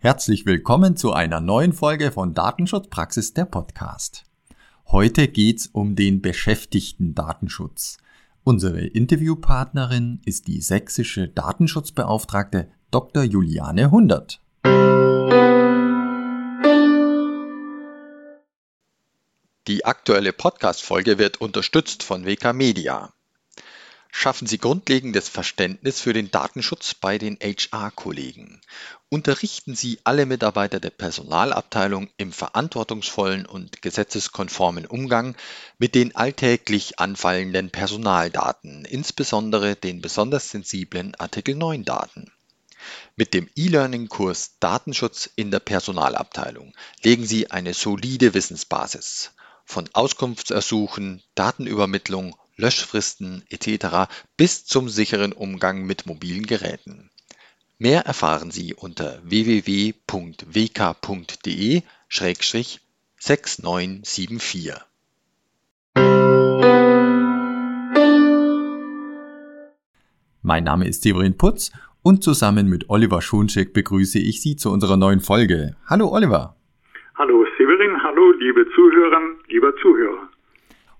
Herzlich willkommen zu einer neuen Folge von Datenschutzpraxis der Podcast. Heute geht's um den beschäftigten Datenschutz. Unsere Interviewpartnerin ist die sächsische Datenschutzbeauftragte Dr. Juliane Hundert. Die aktuelle Podcast-Folge wird unterstützt von WK Media. Schaffen Sie grundlegendes Verständnis für den Datenschutz bei den HR-Kollegen. Unterrichten Sie alle Mitarbeiter der Personalabteilung im verantwortungsvollen und gesetzeskonformen Umgang mit den alltäglich anfallenden Personaldaten, insbesondere den besonders sensiblen Artikel 9 Daten. Mit dem E-Learning-Kurs Datenschutz in der Personalabteilung legen Sie eine solide Wissensbasis von Auskunftsersuchen, Datenübermittlung, Löschfristen etc. bis zum sicheren Umgang mit mobilen Geräten. Mehr erfahren Sie unter www.wk.de-6974. Mein Name ist Severin Putz und zusammen mit Oliver Schoncheck begrüße ich Sie zu unserer neuen Folge. Hallo Oliver. Hallo Severin, hallo liebe Zuhörerinnen, lieber Zuhörer.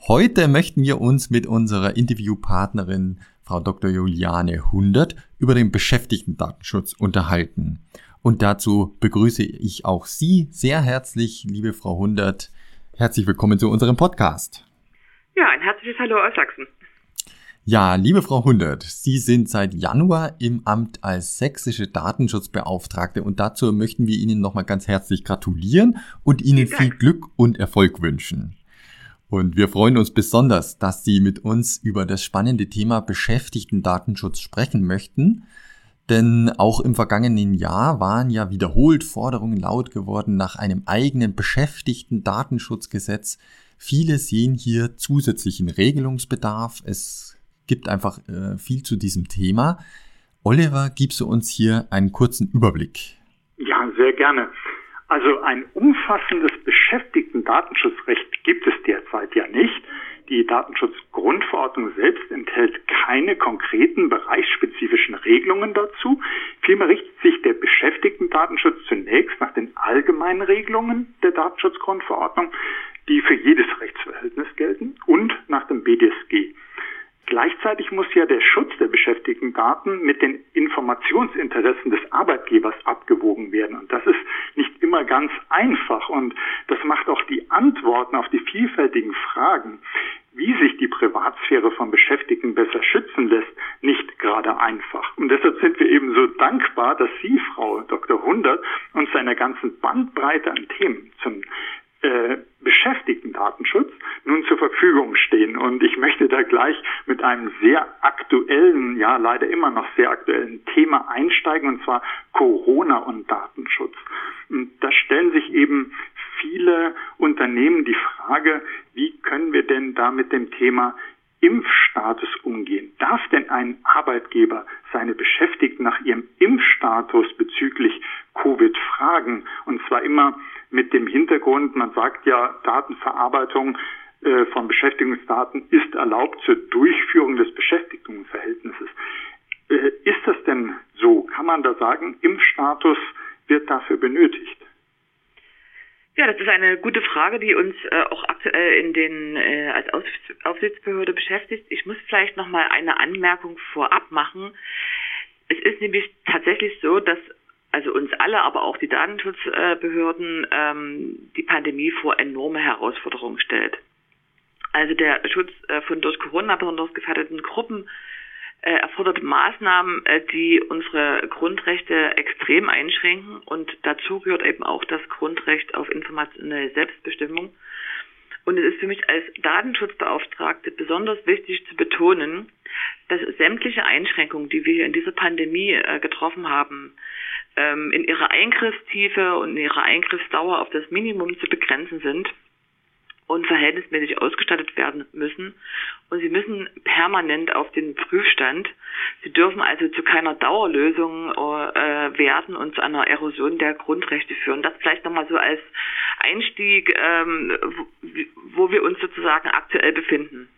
Heute möchten wir uns mit unserer Interviewpartnerin Frau Dr. Juliane Hundert über den Beschäftigten-Datenschutz unterhalten. Und dazu begrüße ich auch Sie sehr herzlich, liebe Frau Hundert. Herzlich willkommen zu unserem Podcast. Ja, ein herzliches Hallo aus Sachsen. Ja, liebe Frau Hundert, Sie sind seit Januar im Amt als sächsische Datenschutzbeauftragte und dazu möchten wir Ihnen nochmal ganz herzlich gratulieren und Ihnen viel Glück und Erfolg wünschen. Und wir freuen uns besonders, dass Sie mit uns über das spannende Thema Beschäftigten-Datenschutz sprechen möchten. Denn auch im vergangenen Jahr waren ja wiederholt Forderungen laut geworden nach einem eigenen Beschäftigten-Datenschutzgesetz. Viele sehen hier zusätzlichen Regelungsbedarf. Es gibt einfach äh, viel zu diesem Thema. Oliver, gibst du uns hier einen kurzen Überblick? Ja, sehr gerne. Also ein umfassendes Beschäftigten-Datenschutzrecht gibt es derzeit ja nicht. Die Datenschutzgrundverordnung selbst enthält keine konkreten bereichsspezifischen Regelungen dazu. Vielmehr richtet sich der Beschäftigten-Datenschutz zunächst nach den allgemeinen Regelungen der Datenschutzgrundverordnung, die für jedes Rechtsverhältnis gelten, und nach dem BDSG. Gleichzeitig muss ja der Schutz der beschäftigten Daten mit den Informationsinteressen des Arbeitgebers abgewogen werden. Und das ist nicht immer ganz einfach. Und das macht auch die Antworten auf die vielfältigen Fragen, wie sich die Privatsphäre von Beschäftigten besser schützen lässt, nicht gerade einfach. Und deshalb sind wir eben so dankbar, dass Sie, Frau Dr. Hundert, uns einer ganzen Bandbreite an Themen zum Beschäftigten-Datenschutz nun zur Verfügung stehen. Und ich möchte da gleich mit einem sehr aktuellen, ja leider immer noch sehr aktuellen Thema einsteigen, und zwar Corona und Datenschutz. Und da stellen sich eben viele Unternehmen die Frage, wie können wir denn da mit dem Thema Impfstatus umgehen? Darf denn ein Arbeitgeber seine Beschäftigten nach ihrem Impfstatus bezüglich Covid fragen? Und zwar immer mit dem Hintergrund, man sagt ja, Datenverarbeitung äh, von Beschäftigungsdaten ist erlaubt zur Durchführung des Beschäftigungsverhältnisses. Äh, ist das denn so? Kann man da sagen, Impfstatus wird dafür benötigt? Ja, das ist eine gute Frage, die uns äh, auch aktuell in den äh, als Aufsichtsbehörde beschäftigt. Ich muss vielleicht noch mal eine Anmerkung vorab machen. Es ist nämlich tatsächlich so, dass also uns alle, aber auch die Datenschutzbehörden, ähm, die Pandemie vor enorme Herausforderungen stellt. Also der Schutz äh, von durch Corona besonders gefährdeten Gruppen äh, erfordert Maßnahmen, äh, die unsere Grundrechte extrem einschränken und dazu gehört eben auch das Grundrecht auf informationelle Selbstbestimmung. Und es ist für mich als Datenschutzbeauftragte besonders wichtig zu betonen, dass sämtliche Einschränkungen, die wir hier in dieser Pandemie äh, getroffen haben, ähm, in ihrer Eingriffstiefe und in ihrer Eingriffsdauer auf das Minimum zu begrenzen sind und verhältnismäßig ausgestattet werden müssen. Und sie müssen permanent auf den Prüfstand. Sie dürfen also zu keiner Dauerlösung äh, werden und zu einer Erosion der Grundrechte führen. Das vielleicht nochmal so als Einstieg, ähm, wo, wo wir uns sozusagen aktuell befinden.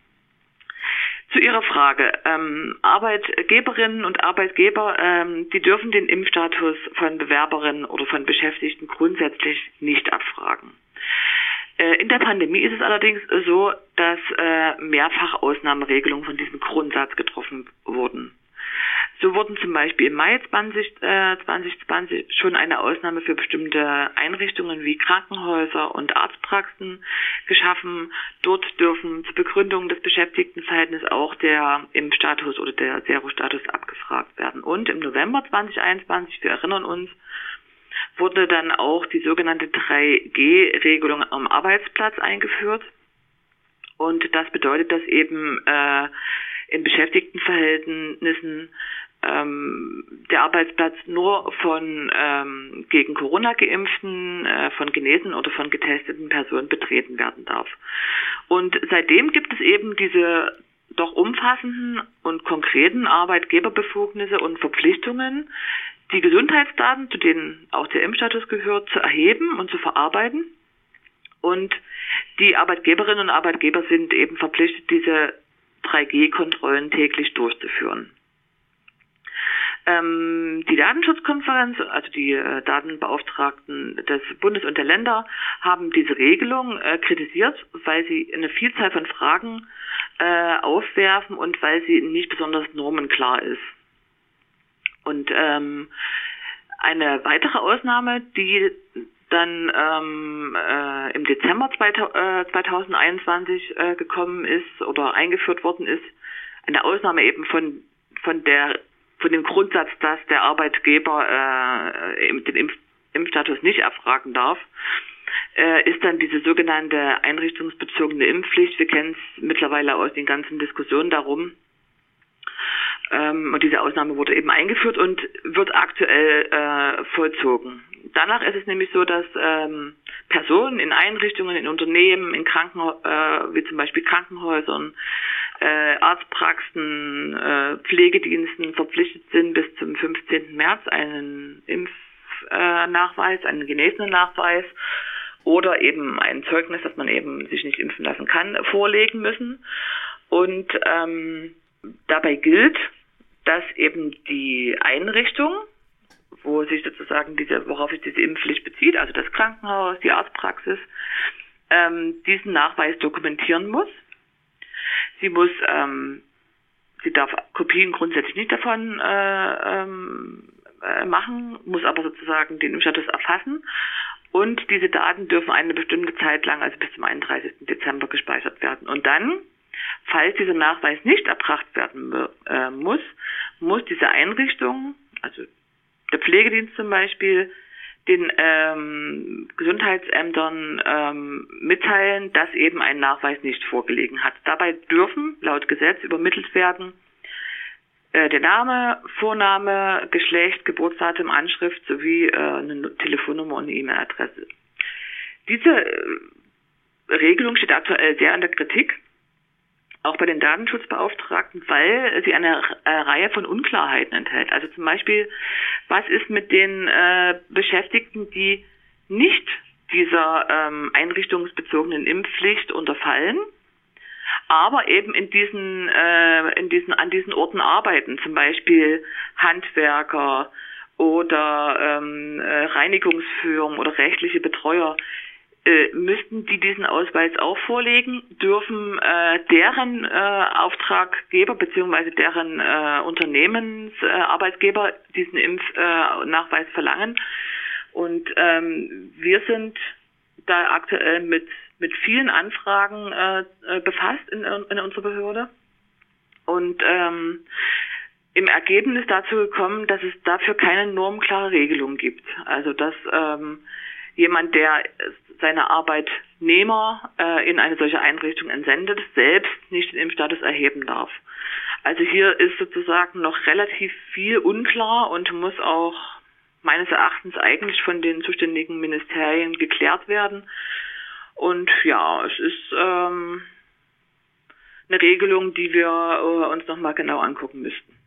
Zu Ihrer Frage. Ähm, Arbeitgeberinnen und Arbeitgeber, ähm, die dürfen den Impfstatus von Bewerberinnen oder von Beschäftigten grundsätzlich nicht abfragen. Äh, in der Pandemie ist es allerdings so, dass äh, mehrfach Ausnahmeregelungen von diesem Grundsatz getroffen wurden. So wurden zum Beispiel im Mai 20, äh, 2020 schon eine Ausnahme für bestimmte Einrichtungen wie Krankenhäuser und Arztpraxen geschaffen. Dort dürfen zur Begründung des Beschäftigtenverhältnisses auch der Impfstatus oder der Zero-Status abgefragt werden. Und im November 2021, wir erinnern uns, wurde dann auch die sogenannte 3G-Regelung am Arbeitsplatz eingeführt. Und das bedeutet, dass eben äh, in Beschäftigtenverhältnissen ähm, der Arbeitsplatz nur von ähm, gegen Corona geimpften, äh, von genesen oder von getesteten Personen betreten werden darf. Und seitdem gibt es eben diese doch umfassenden und konkreten Arbeitgeberbefugnisse und Verpflichtungen, die Gesundheitsdaten, zu denen auch der Impfstatus gehört, zu erheben und zu verarbeiten. Und die Arbeitgeberinnen und Arbeitgeber sind eben verpflichtet, diese 3G-Kontrollen täglich durchzuführen. Ähm, die Datenschutzkonferenz, also die äh, Datenbeauftragten des Bundes und der Länder, haben diese Regelung äh, kritisiert, weil sie eine Vielzahl von Fragen äh, aufwerfen und weil sie nicht besonders normenklar ist. Und ähm, eine weitere Ausnahme, die dann ähm, äh, im Dezember 2021 äh, gekommen ist oder eingeführt worden ist, eine Ausnahme eben von von der von dem Grundsatz, dass der Arbeitgeber äh, den Impf Impfstatus nicht erfragen darf, äh, ist dann diese sogenannte einrichtungsbezogene Impfpflicht. Wir kennen es mittlerweile aus den ganzen Diskussionen darum. Ähm, und diese Ausnahme wurde eben eingeführt und wird aktuell äh, vollzogen. Danach ist es nämlich so, dass ähm, Personen in Einrichtungen, in Unternehmen, in Krankenhäusern, äh, wie zum Beispiel Krankenhäusern, äh, Arztpraxen, äh, Pflegediensten verpflichtet sind, bis zum 15. März einen Impfnachweis, äh, einen genesenen Nachweis oder eben ein Zeugnis, dass man eben sich nicht impfen lassen kann, vorlegen müssen. Und ähm, dabei gilt, dass eben die Einrichtung, wo sich sozusagen diese, worauf sich diese Impfpflicht bezieht, also das Krankenhaus, die Arztpraxis, ähm, diesen Nachweis dokumentieren muss. Sie muss, ähm, sie darf Kopien grundsätzlich nicht davon äh, ähm, äh, machen, muss aber sozusagen den Impfstatus erfassen. Und diese Daten dürfen eine bestimmte Zeit lang, also bis zum 31. Dezember, gespeichert werden. Und dann Falls dieser Nachweis nicht erbracht werden äh, muss, muss diese Einrichtung, also der Pflegedienst zum Beispiel, den ähm, Gesundheitsämtern ähm, mitteilen, dass eben ein Nachweis nicht vorgelegen hat. Dabei dürfen laut Gesetz übermittelt werden äh, der Name, Vorname, Geschlecht, Geburtsdatum, Anschrift sowie äh, eine Telefonnummer und eine E-Mail-Adresse. Diese äh, Regelung steht aktuell sehr in der Kritik auch bei den Datenschutzbeauftragten, weil sie eine äh, Reihe von Unklarheiten enthält. Also zum Beispiel, was ist mit den äh, Beschäftigten, die nicht dieser ähm, einrichtungsbezogenen Impfpflicht unterfallen, aber eben in diesen, äh, in diesen, an diesen Orten arbeiten, zum Beispiel Handwerker oder ähm, äh, Reinigungsfirmen oder rechtliche Betreuer, äh, müssten die diesen Ausweis auch vorlegen, dürfen äh, deren äh, Auftraggeber beziehungsweise deren äh, Unternehmensarbeitgeber äh, diesen Impfnachweis äh, verlangen. Und ähm, wir sind da aktuell mit, mit vielen Anfragen äh befasst in, in unserer Behörde. Und ähm, im Ergebnis dazu gekommen, dass es dafür keine normklare Regelung gibt. Also dass ähm, jemand, der seine Arbeitnehmer äh, in eine solche Einrichtung entsendet, selbst nicht den Impfstatus erheben darf. Also hier ist sozusagen noch relativ viel unklar und muss auch meines Erachtens eigentlich von den zuständigen Ministerien geklärt werden. Und ja, es ist ähm, eine Regelung, die wir äh, uns nochmal genau angucken müssten.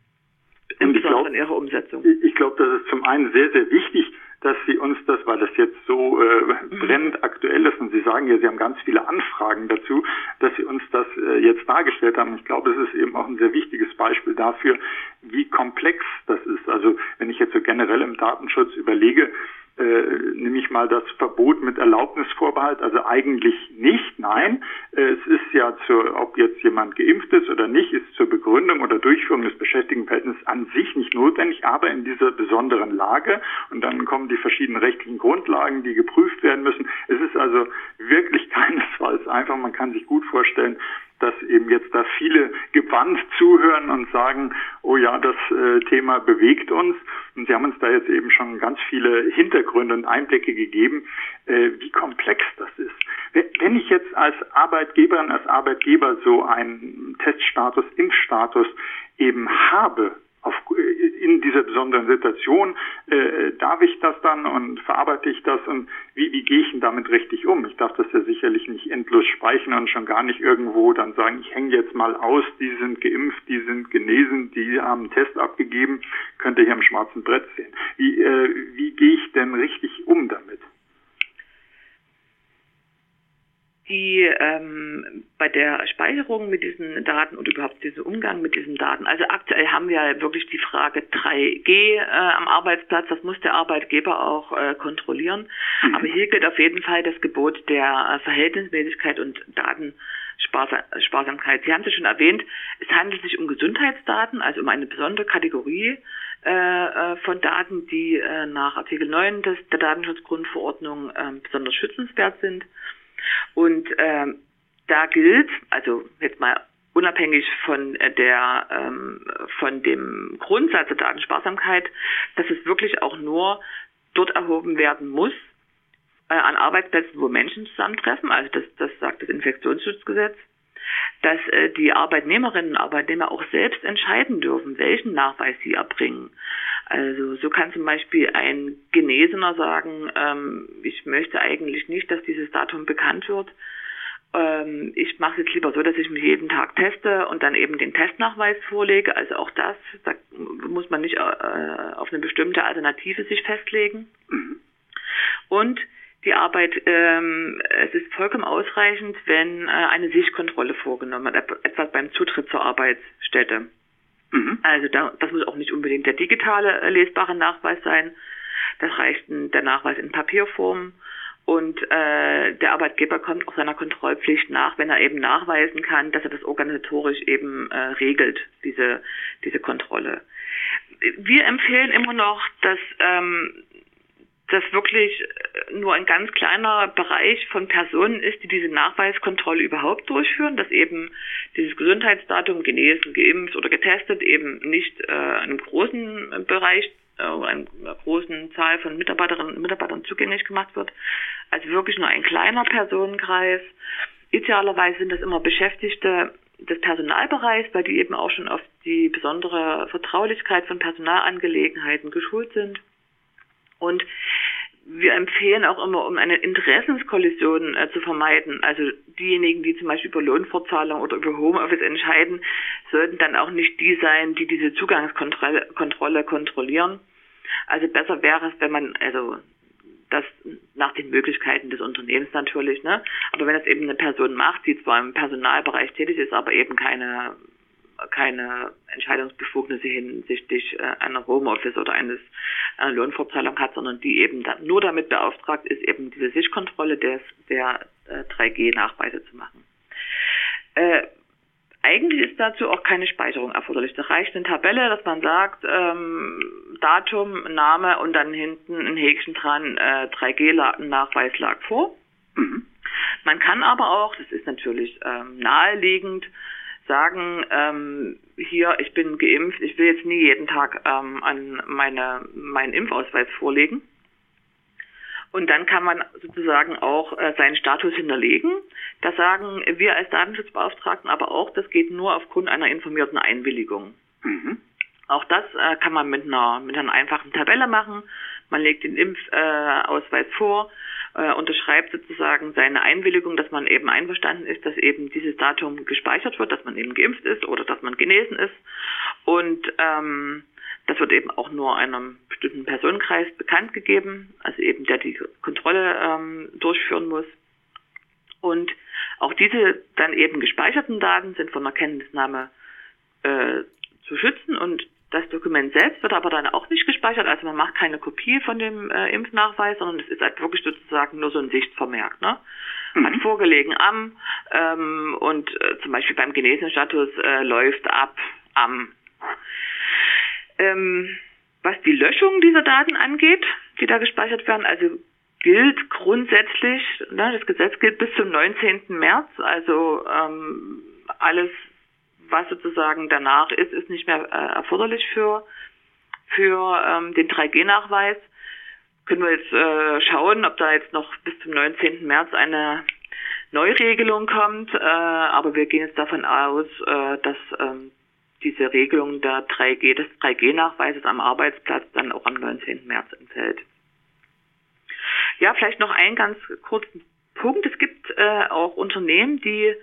Insbesondere in ihrer Umsetzung. Ich glaube, das ist zum einen sehr, sehr wichtig, dass Sie uns das, weil das jetzt so äh, brennend aktuell ist und Sie sagen ja, Sie haben ganz viele Anfragen dazu, dass Sie uns das äh, jetzt dargestellt haben. Ich glaube, es ist eben auch ein sehr wichtiges Beispiel dafür, wie komplex das ist. Also wenn ich jetzt so generell im Datenschutz überlege, äh, nehme ich mal das Verbot mit Erlaubnisvorbehalt, also eigentlich nicht, nein. Äh, es ist ja zur, ob jetzt jemand geimpft ist oder nicht, ist zur Begründung oder Durchführung des Beschäftigtenverhältnisses an sich nicht notwendig, aber in dieser besonderen Lage und dann kommen die verschiedenen rechtlichen Grundlagen, die geprüft werden müssen. Es ist also wirklich keinesfalls einfach, man kann sich gut vorstellen, dass eben jetzt da viele gewandt zuhören und sagen, oh ja, das äh, Thema bewegt uns. Und Sie haben uns da jetzt eben schon ganz viele Hintergründe und Einblicke gegeben, äh, wie komplex das ist. Wenn ich jetzt als Arbeitgeberin, als Arbeitgeber so einen Teststatus, Impfstatus eben habe, auf, in dieser besonderen Situation, äh, darf ich das dann und verarbeite ich das und wie, wie gehe ich denn damit richtig um? Ich darf das ja sicherlich nicht endlos speichern und schon gar nicht irgendwo dann sagen, ich hänge jetzt mal aus, die sind geimpft, die sind genesen, die haben einen Test abgegeben, könnt ihr hier am schwarzen Brett sehen. Wie, äh, wie gehe ich denn richtig um damit? Die ähm, bei der Speicherung mit diesen Daten und überhaupt diesen Umgang mit diesen Daten, also aktuell haben wir wirklich die Frage 3G äh, am Arbeitsplatz, das muss der Arbeitgeber auch äh, kontrollieren. Mhm. Aber hier gilt auf jeden Fall das Gebot der äh, Verhältnismäßigkeit und Datensparsamkeit. Sie haben es ja schon erwähnt, es handelt sich um Gesundheitsdaten, also um eine besondere Kategorie äh, äh von Daten, die äh, nach Artikel 9 des, der Datenschutzgrundverordnung äh, besonders schützenswert sind. Und ähm, da gilt, also jetzt mal unabhängig von äh, der ähm, von dem Grundsatz der Datensparsamkeit, dass es wirklich auch nur dort erhoben werden muss äh, an Arbeitsplätzen, wo Menschen zusammentreffen. Also das, das sagt das Infektionsschutzgesetz, dass äh, die Arbeitnehmerinnen und Arbeitnehmer auch selbst entscheiden dürfen, welchen Nachweis sie erbringen. Also so kann zum Beispiel ein Genesener sagen, ähm, ich möchte eigentlich nicht, dass dieses Datum bekannt wird. Ähm, ich mache es jetzt lieber so, dass ich mich jeden Tag teste und dann eben den Testnachweis vorlege. Also auch das, da muss man nicht äh, auf eine bestimmte Alternative sich festlegen. Und die Arbeit, ähm, es ist vollkommen ausreichend, wenn äh, eine Sichtkontrolle vorgenommen wird, etwas beim Zutritt zur Arbeitsstätte. Mhm. Also da, das muss auch nicht unbedingt der digitale äh, lesbare Nachweis sein. Das reicht der Nachweis in Papierform. Und äh, der Arbeitgeber kommt auch seiner Kontrollpflicht nach, wenn er eben nachweisen kann, dass er das organisatorisch eben äh, regelt, diese, diese Kontrolle. Wir empfehlen immer noch, dass ähm, das wirklich nur ein ganz kleiner Bereich von Personen ist, die diese Nachweiskontrolle überhaupt durchführen, dass eben dieses Gesundheitsdatum genesen, geimpft oder getestet eben nicht äh, einem großen Bereich äh, einer großen Zahl von Mitarbeiterinnen und Mitarbeitern zugänglich gemacht wird. Also wirklich nur ein kleiner Personenkreis. Idealerweise sind das immer Beschäftigte des Personalbereichs, weil die eben auch schon auf die besondere Vertraulichkeit von Personalangelegenheiten geschult sind. Und wir empfehlen auch immer, um eine Interessenskollision äh, zu vermeiden, also diejenigen, die zum Beispiel über Lohnfortzahlung oder über Homeoffice entscheiden, sollten dann auch nicht die sein, die diese Zugangskontrolle Kontrolle kontrollieren. Also besser wäre es, wenn man, also das nach den Möglichkeiten des Unternehmens natürlich, ne? Aber wenn das eben eine Person macht, die zwar im Personalbereich tätig ist, aber eben keine keine Entscheidungsbefugnisse hinsichtlich äh, einer Homeoffice oder eines einer Lohnfortzahlung hat, sondern die eben nur damit beauftragt ist, eben diese Sichtkontrolle des, der äh, 3G-Nachweise zu machen. Äh, eigentlich ist dazu auch keine Speicherung erforderlich. Da reicht eine Tabelle, dass man sagt, ähm, Datum, Name und dann hinten ein Häkchen dran, äh, 3G-Nachweis lag vor. Mhm. Man kann aber auch, das ist natürlich ähm, naheliegend, sagen, ähm, hier, ich bin geimpft, ich will jetzt nie jeden Tag ähm, an meine, meinen Impfausweis vorlegen. Und dann kann man sozusagen auch äh, seinen Status hinterlegen. Da sagen wir als Datenschutzbeauftragten aber auch, das geht nur aufgrund einer informierten Einwilligung. Mhm. Auch das äh, kann man mit einer, mit einer einfachen Tabelle machen. Man legt den Impfausweis äh, vor, äh, unterschreibt sozusagen seine Einwilligung, dass man eben einverstanden ist, dass eben dieses Datum gespeichert wird, dass man eben geimpft ist oder dass man genesen ist. Und ähm, Das wird eben auch nur einem bestimmten Personenkreis bekannt gegeben, also eben der die Kontrolle ähm, durchführen muss. Und auch diese dann eben gespeicherten Daten sind von der Kenntnisnahme äh, zu schützen und das Dokument selbst wird aber dann auch nicht gespeichert, also man macht keine Kopie von dem äh, Impfnachweis, sondern es ist halt wirklich sozusagen nur so ein Sichtvermerk. Ne? Mhm. Hat vorgelegen am ähm, und äh, zum Beispiel beim Genesenstatus äh, läuft ab am. Ähm, was die Löschung dieser Daten angeht, die da gespeichert werden, also gilt grundsätzlich, ne, das Gesetz gilt bis zum 19. März, also ähm, alles, was sozusagen danach ist, ist nicht mehr äh, erforderlich für, für ähm, den 3G-Nachweis. Können wir jetzt äh, schauen, ob da jetzt noch bis zum 19. März eine Neuregelung kommt, äh, aber wir gehen jetzt davon aus, äh, dass ähm, diese Regelung der 3G, des 3G-Nachweises am Arbeitsplatz dann auch am 19. März entfällt. Ja, vielleicht noch einen ganz kurzen Punkt. Es gibt äh, auch Unternehmen, die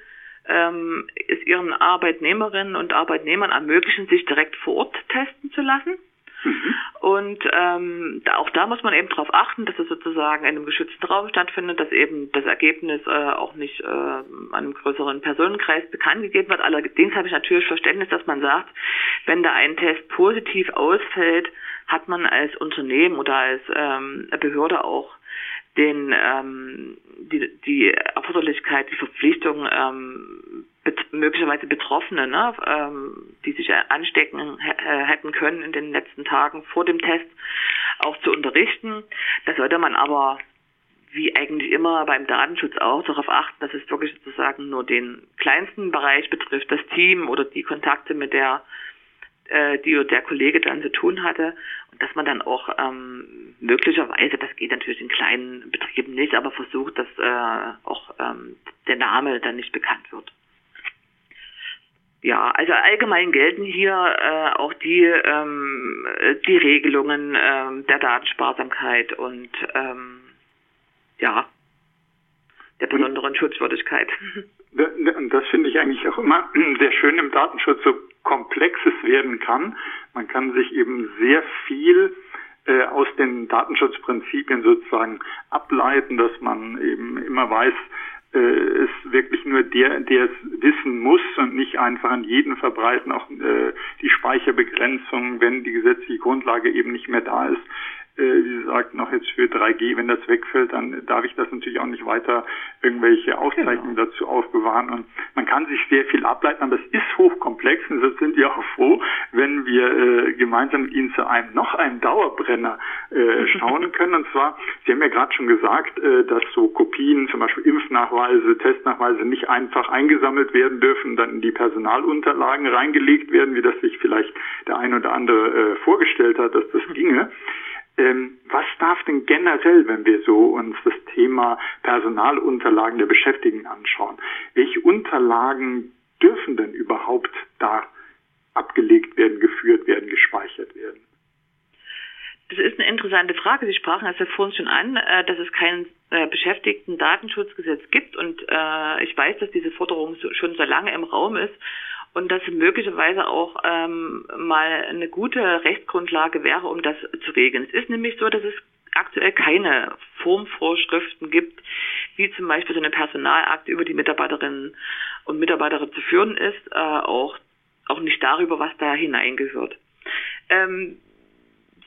ähm, es ihren Arbeitnehmerinnen und Arbeitnehmern ermöglichen, sich direkt vor Ort testen zu lassen. Mhm. Und ähm, auch da muss man eben darauf achten, dass es sozusagen in einem geschützten Raum stattfindet, dass eben das Ergebnis äh, auch nicht äh, einem größeren Personenkreis bekannt gegeben wird. Allerdings habe ich natürlich Verständnis, dass man sagt, wenn da ein Test positiv ausfällt, hat man als Unternehmen oder als ähm, Behörde auch den ähm, die, die Erforderlichkeit, die Verpflichtung, ähm, bet möglicherweise Betroffene, ne, ähm, die sich anstecken äh, hätten können in den letzten Tagen vor dem Test, auch zu unterrichten. Da sollte man aber wie eigentlich immer beim Datenschutz auch darauf achten, dass es wirklich sozusagen nur den kleinsten Bereich betrifft, das Team oder die Kontakte mit der äh, die der Kollege dann zu tun hatte und dass man dann auch ähm, möglicherweise, das geht natürlich in kleinen Betrieben nicht, aber versucht, dass äh, auch ähm, der Name dann nicht bekannt wird. Ja, also allgemein gelten hier äh, auch die ähm, die Regelungen ähm, der Datensparsamkeit und ähm, ja der besonderen Schutzwürdigkeit. Und das finde ich eigentlich auch immer sehr schön im Datenschutz, so komplex es werden kann. Man kann sich eben sehr viel äh, aus den Datenschutzprinzipien sozusagen ableiten, dass man eben immer weiß, äh, es wirklich nur der, der es wissen muss und nicht einfach an jeden verbreiten, auch äh, die Speicherbegrenzung, wenn die gesetzliche Grundlage eben nicht mehr da ist wie Sie sagten, auch jetzt für 3G, wenn das wegfällt, dann darf ich das natürlich auch nicht weiter irgendwelche Aufzeichnungen genau. dazu aufbewahren. Und man kann sich sehr viel ableiten, aber es ist hochkomplex und deshalb sind wir auch froh, wenn wir äh, gemeinsam mit Ihnen zu einem noch einem Dauerbrenner äh, schauen können. Und zwar, Sie haben ja gerade schon gesagt, äh, dass so Kopien, zum Beispiel Impfnachweise, Testnachweise nicht einfach eingesammelt werden dürfen, dann in die Personalunterlagen reingelegt werden, wie das sich vielleicht der ein oder andere äh, vorgestellt hat, dass das ginge. Ähm, was darf denn generell, wenn wir so uns das Thema Personalunterlagen der Beschäftigten anschauen, welche Unterlagen dürfen denn überhaupt da abgelegt werden, geführt werden, gespeichert werden? Das ist eine interessante Frage. Sie sprachen es ja vorhin schon an, äh, dass es kein äh, Beschäftigten-Datenschutzgesetz gibt und äh, ich weiß, dass diese Forderung schon so lange im Raum ist und dass möglicherweise auch ähm, mal eine gute Rechtsgrundlage wäre, um das zu regeln. Es ist nämlich so, dass es aktuell keine Formvorschriften gibt, wie zum Beispiel so eine Personalakte über die Mitarbeiterinnen und Mitarbeiter zu führen ist, äh, auch, auch nicht darüber, was da hineingehört. Ähm,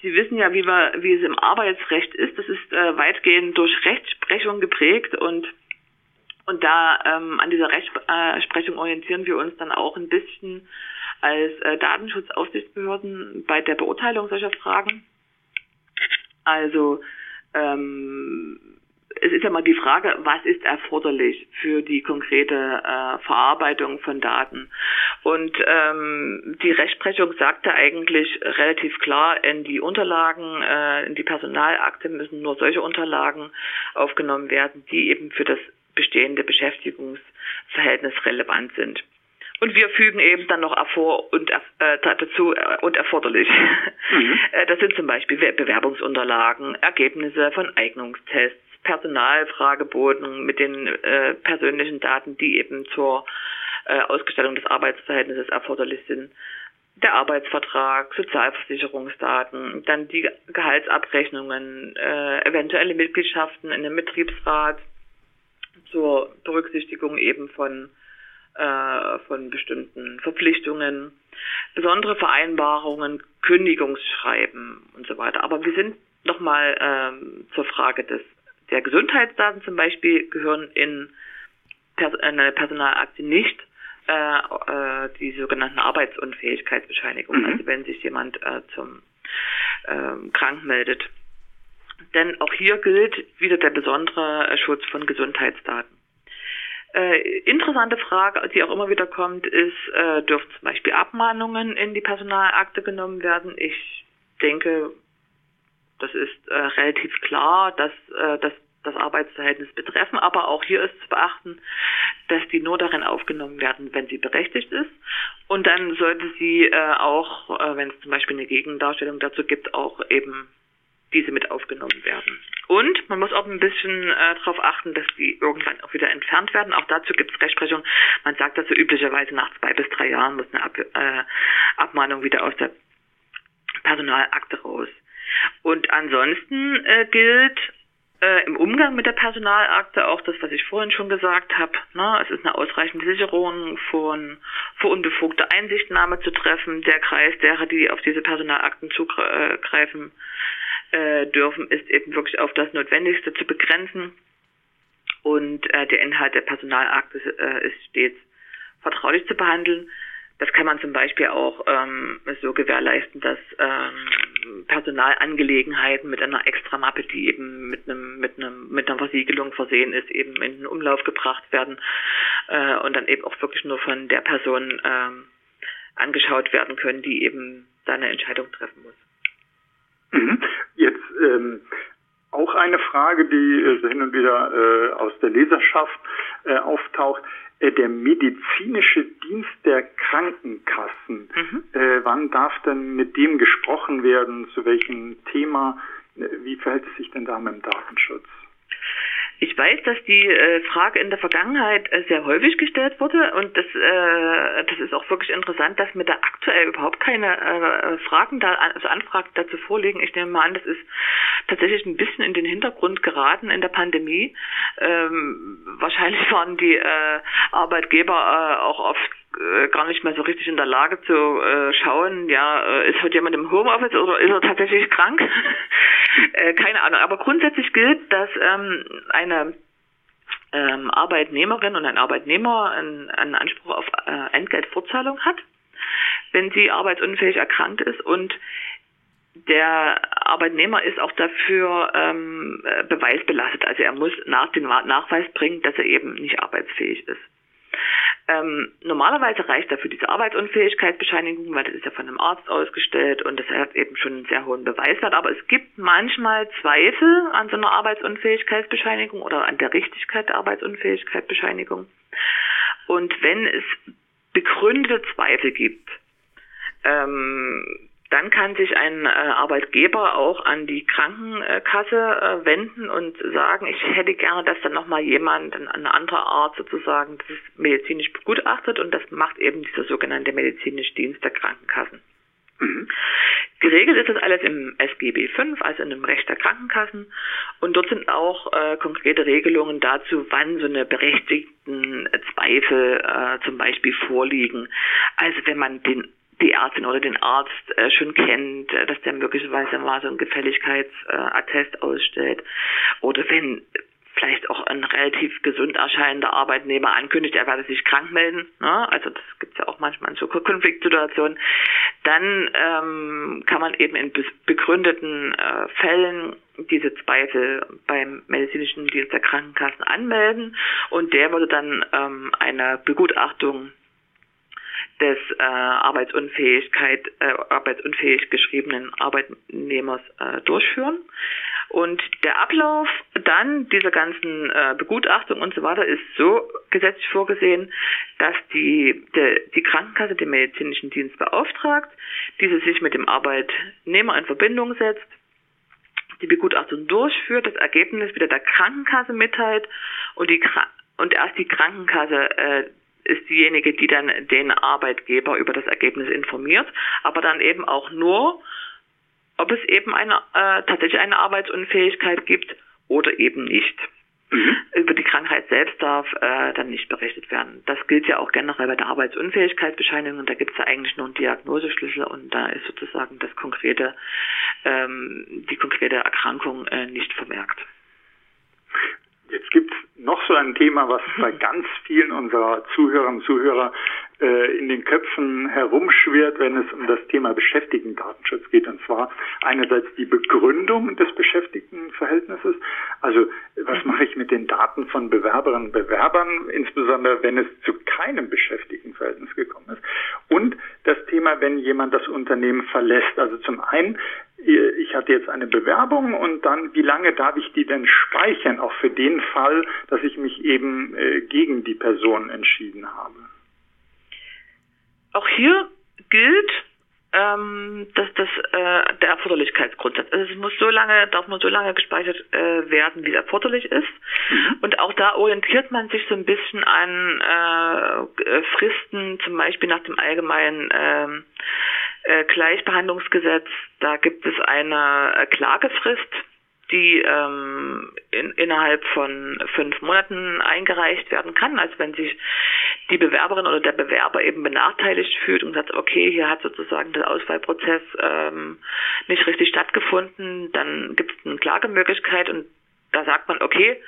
Sie wissen ja, wie, wir, wie es im Arbeitsrecht ist. Das ist äh, weitgehend durch Rechtsprechung geprägt und und da ähm, an dieser Rechtsprechung orientieren wir uns dann auch ein bisschen als äh, Datenschutzaufsichtsbehörden bei der Beurteilung solcher Fragen. Also ähm, es ist ja mal die Frage, was ist erforderlich für die konkrete äh, Verarbeitung von Daten? Und ähm, die Rechtsprechung sagte eigentlich relativ klar, in die Unterlagen, äh, in die Personalakte müssen nur solche Unterlagen aufgenommen werden, die eben für das bestehende Beschäftigungsverhältnis relevant sind. Und wir fügen eben dann noch ervor und äh, dazu äh, und erforderlich. Mhm. Äh, das sind zum Beispiel Bewerbungsunterlagen, Ergebnisse von Eignungstests, Personalfrageboten mit den äh, persönlichen Daten, die eben zur äh, Ausgestaltung des Arbeitsverhältnisses erforderlich sind. der Arbeitsvertrag, Sozialversicherungsdaten, dann die Gehaltsabrechnungen, äh, eventuelle Mitgliedschaften in dem Betriebsrat zur Berücksichtigung eben von äh, von bestimmten Verpflichtungen, besondere Vereinbarungen, Kündigungsschreiben und so weiter. Aber wir sind nochmal ähm, zur Frage des der Gesundheitsdaten zum Beispiel gehören in Pers eine Personalakte nicht äh, äh, die sogenannten Arbeitsunfähigkeitsbescheinigungen, mhm. also wenn sich jemand äh, zum äh, krank meldet. Denn auch hier gilt wieder der besondere Schutz von Gesundheitsdaten. Äh, interessante Frage, die auch immer wieder kommt, ist, äh, dürfen zum Beispiel Abmahnungen in die Personalakte genommen werden? Ich denke, das ist äh, relativ klar, dass äh, das das Arbeitsverhältnis betreffen. Aber auch hier ist zu beachten, dass die nur darin aufgenommen werden, wenn sie berechtigt ist. Und dann sollte sie äh, auch, äh, wenn es zum Beispiel eine Gegendarstellung dazu gibt, auch eben diese mit aufgenommen werden. Und man muss auch ein bisschen äh, darauf achten, dass die irgendwann auch wieder entfernt werden. Auch dazu gibt es Rechtsprechung. Man sagt also üblicherweise nach zwei bis drei Jahren muss eine Ab äh, Abmahnung wieder aus der Personalakte raus. Und ansonsten äh, gilt äh, im Umgang mit der Personalakte auch das, was ich vorhin schon gesagt habe. Ne? Es ist eine ausreichende Sicherung von vor unbefugter Einsichtnahme zu treffen. Der Kreis derer, die auf diese Personalakten zugreifen äh, dürfen, ist eben wirklich auf das Notwendigste zu begrenzen. Und äh, der Inhalt der Personalakte äh, ist stets vertraulich zu behandeln. Das kann man zum Beispiel auch ähm, so gewährleisten, dass ähm, Personalangelegenheiten mit einer Extramappe, die eben mit einem mit einem mit einer Versiegelung versehen ist, eben in den Umlauf gebracht werden äh, und dann eben auch wirklich nur von der Person ähm, angeschaut werden können, die eben seine Entscheidung treffen muss. Mhm. Ähm, auch eine Frage, die äh, hin und wieder äh, aus der Leserschaft äh, auftaucht. Äh, der medizinische Dienst der Krankenkassen. Mhm. Äh, wann darf denn mit dem gesprochen werden? Zu welchem Thema? Äh, wie verhält es sich denn da mit dem Datenschutz? Ich weiß, dass die äh, Frage in der Vergangenheit äh, sehr häufig gestellt wurde und das, äh, das ist auch wirklich interessant, dass mir da aktuell überhaupt keine äh, Fragen da, also Anfragen dazu vorliegen. Ich nehme mal an, das ist tatsächlich ein bisschen in den Hintergrund geraten in der Pandemie. Ähm, wahrscheinlich waren die äh, Arbeitgeber äh, auch oft äh, gar nicht mehr so richtig in der Lage zu äh, schauen, ja, äh, ist heute jemand im Homeoffice oder ist er tatsächlich krank? äh, keine Ahnung. Aber grundsätzlich gilt, dass ähm, eine ähm, Arbeitnehmerin und ein Arbeitnehmer einen, einen Anspruch auf äh, Entgeltfortzahlung hat, wenn sie arbeitsunfähig erkrankt ist und der Arbeitnehmer ist auch dafür ähm, beweisbelastet. Also er muss nach den Nachweis bringen, dass er eben nicht arbeitsfähig ist. Ähm, normalerweise reicht dafür diese Arbeitsunfähigkeitsbescheinigung, weil das ist ja von einem Arzt ausgestellt und das hat eben schon einen sehr hohen Beweiswert. Aber es gibt manchmal Zweifel an so einer Arbeitsunfähigkeitsbescheinigung oder an der Richtigkeit der Arbeitsunfähigkeitsbescheinigung. Und wenn es begründete Zweifel gibt, ähm, dann kann sich ein äh, Arbeitgeber auch an die Krankenkasse äh, wenden und sagen, ich hätte gerne, dass dann nochmal jemand, ein, eine andere Art sozusagen, das ist medizinisch begutachtet und das macht eben dieser sogenannte medizinische Dienst der Krankenkassen. Mhm. Geregelt ist das alles im SGB V, also in dem Recht der Krankenkassen. Und dort sind auch äh, konkrete Regelungen dazu, wann so eine berechtigten Zweifel äh, zum Beispiel vorliegen. Also wenn man den die Ärztin oder den Arzt äh, schon kennt, äh, dass der möglicherweise mal so ein Gefälligkeitsattest ausstellt. Oder wenn vielleicht auch ein relativ gesund erscheinender Arbeitnehmer ankündigt, er werde sich krank melden, ne? also das gibt es ja auch manchmal in so Konfliktsituationen, dann ähm, kann man eben in begründeten äh, Fällen diese Zweifel beim medizinischen Dienst der Krankenkassen anmelden und der würde dann ähm, eine Begutachtung des äh, Arbeitsunfähigkeit, äh, arbeitsunfähig geschriebenen Arbeitnehmers äh, durchführen. Und der Ablauf dann dieser ganzen äh, Begutachtung und so weiter ist so gesetzlich vorgesehen, dass die, de, die Krankenkasse den medizinischen Dienst beauftragt, diese sich mit dem Arbeitnehmer in Verbindung setzt, die Begutachtung durchführt, das Ergebnis wieder der Krankenkasse mitteilt und die und erst die Krankenkasse äh, ist diejenige, die dann den Arbeitgeber über das Ergebnis informiert, aber dann eben auch nur, ob es eben eine, äh, tatsächlich eine Arbeitsunfähigkeit gibt oder eben nicht. Mhm. Über die Krankheit selbst darf äh, dann nicht berichtet werden. Das gilt ja auch generell bei der Arbeitsunfähigkeitsbescheinigung. Und da gibt es ja eigentlich nur einen Diagnoseschlüssel und da ist sozusagen das konkrete, ähm, die konkrete Erkrankung äh, nicht vermerkt. Jetzt gibt es noch so ein Thema, was bei ganz vielen unserer Zuhörerinnen und Zuhörer äh, in den Köpfen herumschwirrt, wenn es um das Thema Beschäftigtendatenschutz geht. Und zwar einerseits die Begründung des Beschäftigtenverhältnisses. Also was mache ich mit den Daten von Bewerberinnen und Bewerbern, insbesondere wenn es zu keinem Beschäftigtenverhältnis gekommen ist. Und das Thema, wenn jemand das Unternehmen verlässt. Also zum einen ich hatte jetzt eine Bewerbung und dann, wie lange darf ich die denn speichern, auch für den Fall, dass ich mich eben äh, gegen die Person entschieden habe? Auch hier gilt, ähm, dass das äh, der Erforderlichkeitsgrundsatz. Also es muss so lange, darf man so lange gespeichert äh, werden, wie es erforderlich ist. Mhm. Und auch da orientiert man sich so ein bisschen an äh, Fristen, zum Beispiel nach dem allgemeinen ähm, äh, Gleichbehandlungsgesetz, da gibt es eine äh, Klagefrist, die ähm, in, innerhalb von fünf Monaten eingereicht werden kann. Also wenn sich die Bewerberin oder der Bewerber eben benachteiligt fühlt und sagt, okay, hier hat sozusagen der Auswahlprozess ähm, nicht richtig stattgefunden, dann gibt es eine Klagemöglichkeit und da sagt man, okay,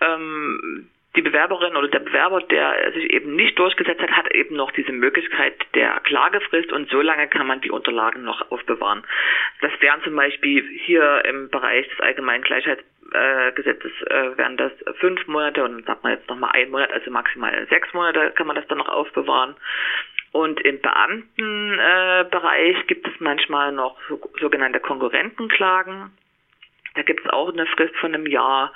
ähm, die Bewerberin oder der Bewerber, der sich eben nicht durchgesetzt hat, hat eben noch diese Möglichkeit der Klagefrist und so lange kann man die Unterlagen noch aufbewahren. Das wären zum Beispiel hier im Bereich des allgemeinen Gleichheitsgesetzes äh, wären das fünf Monate und dann sagt man jetzt nochmal ein Monat, also maximal sechs Monate kann man das dann noch aufbewahren. Und im Beamtenbereich äh, gibt es manchmal noch so, sogenannte Konkurrentenklagen. Da gibt es auch eine Frist von einem Jahr.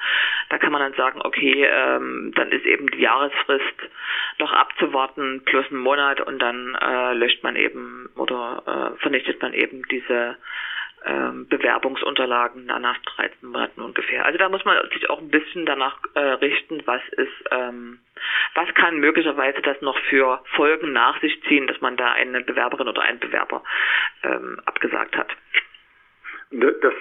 Da kann man dann sagen, okay, ähm, dann ist eben die Jahresfrist noch abzuwarten plus einen Monat und dann äh, löscht man eben oder äh, vernichtet man eben diese ähm, Bewerbungsunterlagen nach 13 Monaten ungefähr. Also da muss man sich auch ein bisschen danach äh, richten, was ist, ähm, was kann möglicherweise das noch für Folgen nach sich ziehen, dass man da eine Bewerberin oder einen Bewerber ähm, abgesagt hat. Das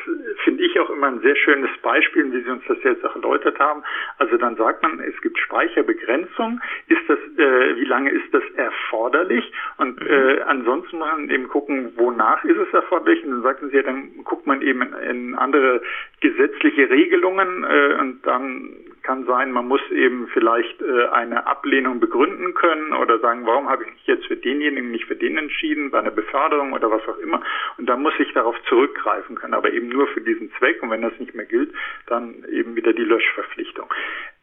finde ich auch immer ein sehr schönes Beispiel, wie Sie uns das jetzt auch erläutert haben. Also dann sagt man, es gibt Speicherbegrenzung. Ist das, äh, wie lange ist das erforderlich? Und mhm. äh, ansonsten muss man eben gucken, wonach ist es erforderlich? Und dann sagten Sie ja, dann guckt man eben in, in andere gesetzliche Regelungen äh, und dann kann sein, man muss eben vielleicht äh, eine Ablehnung begründen können oder sagen, warum habe ich mich jetzt für denjenigen, nicht für den entschieden, bei einer Beförderung oder was auch immer. Und dann muss ich darauf zurückgreifen können, aber eben nur für diesen Zweck. Und wenn das nicht mehr gilt, dann eben wieder die Löschverpflichtung.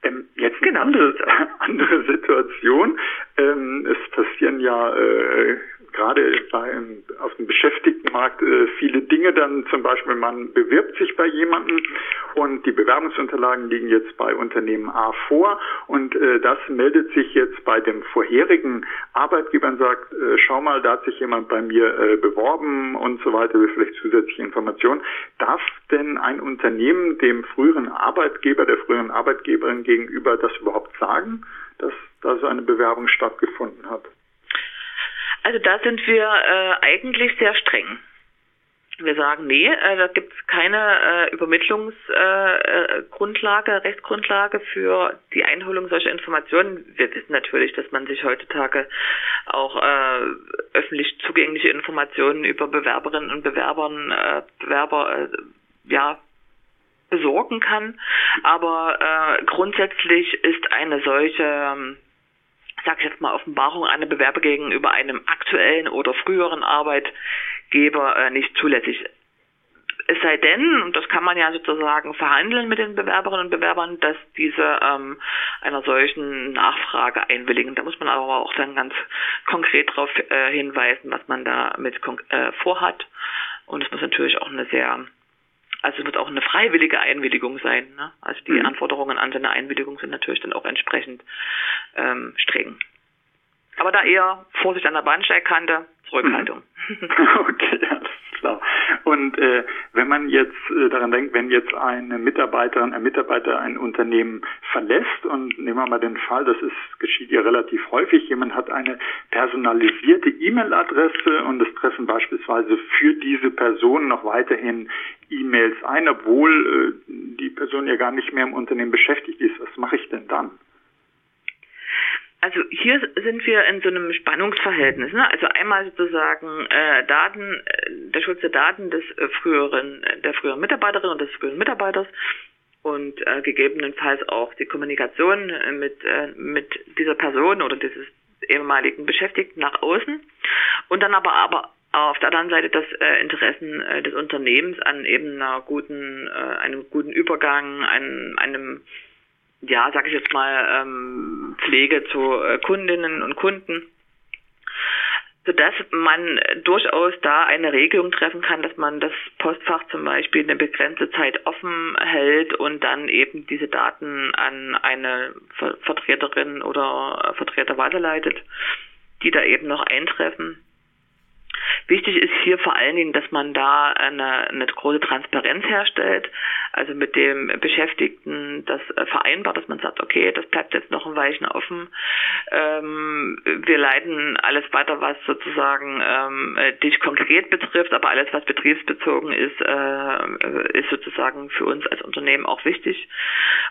Ähm, jetzt eine genau. andere, andere Situation. Ähm, es passieren ja äh, gerade beim, auf dem Beschäftigtenmarkt äh, viele Dinge dann zum Beispiel man bewirbt sich bei jemandem und die Bewerbungsunterlagen liegen jetzt bei Unternehmen A vor und äh, das meldet sich jetzt bei dem vorherigen Arbeitgeber und sagt, äh, schau mal, da hat sich jemand bei mir äh, beworben und so weiter, vielleicht zusätzliche Informationen. Darf denn ein Unternehmen dem früheren Arbeitgeber, der früheren Arbeitgeberin gegenüber das überhaupt sagen, dass da so eine Bewerbung stattgefunden hat? Also da sind wir äh, eigentlich sehr streng. Wir sagen, nee, äh, da gibt es keine äh, Übermittlungsgrundlage, äh, äh Rechtsgrundlage für die Einholung solcher Informationen. Wir wissen natürlich, dass man sich heutzutage auch äh, öffentlich zugängliche Informationen über Bewerberinnen und Bewerbern, äh, Bewerber, äh, ja, besorgen kann. Aber äh, grundsätzlich ist eine solche ähm, sag ich jetzt mal, Offenbarung einer Bewerber gegenüber einem aktuellen oder früheren Arbeitgeber äh, nicht zulässig. Es sei denn, und das kann man ja sozusagen verhandeln mit den Bewerberinnen und Bewerbern, dass diese ähm, einer solchen Nachfrage einwilligen. Da muss man aber auch dann ganz konkret darauf äh, hinweisen, was man damit äh, vorhat. Und es muss natürlich auch eine sehr also es wird auch eine freiwillige Einwilligung sein. Ne? Also die mhm. Anforderungen an seine Einwilligung sind natürlich dann auch entsprechend ähm, streng. Aber da eher Vorsicht an der Bahnsteigkante, Zurückhaltung. Mhm. okay, alles klar. Und äh, wenn man jetzt äh, daran denkt, wenn jetzt eine Mitarbeiterin, ein Mitarbeiter ein Unternehmen verlässt und nehmen wir mal den Fall, das ist, geschieht ja relativ häufig, jemand hat eine personalisierte E-Mail-Adresse und es treffen beispielsweise für diese Person noch weiterhin E-Mails ein, obwohl äh, die Person ja gar nicht mehr im Unternehmen beschäftigt ist. Was mache ich denn dann? Also hier sind wir in so einem Spannungsverhältnis. Ne? Also einmal sozusagen äh, Daten, äh, der Schutz der Daten des äh, früheren, der früheren Mitarbeiterin und des früheren Mitarbeiters und äh, gegebenenfalls auch die Kommunikation äh, mit äh, mit dieser Person oder dieses ehemaligen Beschäftigten nach außen und dann aber aber auf der anderen Seite das äh, Interessen äh, des Unternehmens an eben einer guten, äh, einem guten Übergang, einem, einem ja, sag ich jetzt mal, ähm, Pflege zu äh, Kundinnen und Kunden, sodass man durchaus da eine Regelung treffen kann, dass man das Postfach zum Beispiel eine begrenzte Zeit offen hält und dann eben diese Daten an eine Ver Vertreterin oder Vertreter weiterleitet, die da eben noch eintreffen. Wichtig ist hier vor allen Dingen, dass man da eine, eine große Transparenz herstellt, also mit dem Beschäftigten das äh, vereinbart, dass man sagt, okay, das bleibt jetzt noch ein Weichen offen. Ähm, wir leiten alles weiter, was sozusagen ähm, dich konkret betrifft, aber alles, was betriebsbezogen ist, äh, ist sozusagen für uns als Unternehmen auch wichtig.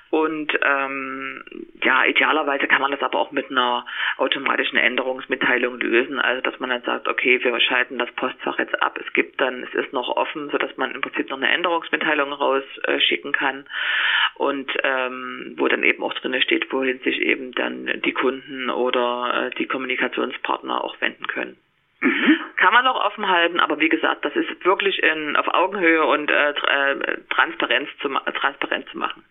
Und ähm, ja, idealerweise kann man das aber auch mit einer automatischen Änderungsmitteilung lösen, also dass man dann sagt, okay, wir schalten das Postfach jetzt ab. Es gibt dann, es ist noch offen, sodass man im Prinzip noch eine Änderungsmitteilung rausschicken kann und ähm, wo dann eben auch drin steht, wohin sich eben dann die Kunden oder äh, die Kommunikationspartner auch wenden können. Mhm. Kann man noch offen halten, aber wie gesagt, das ist wirklich in, auf Augenhöhe und äh, äh Transparenz zu, transparent zu machen.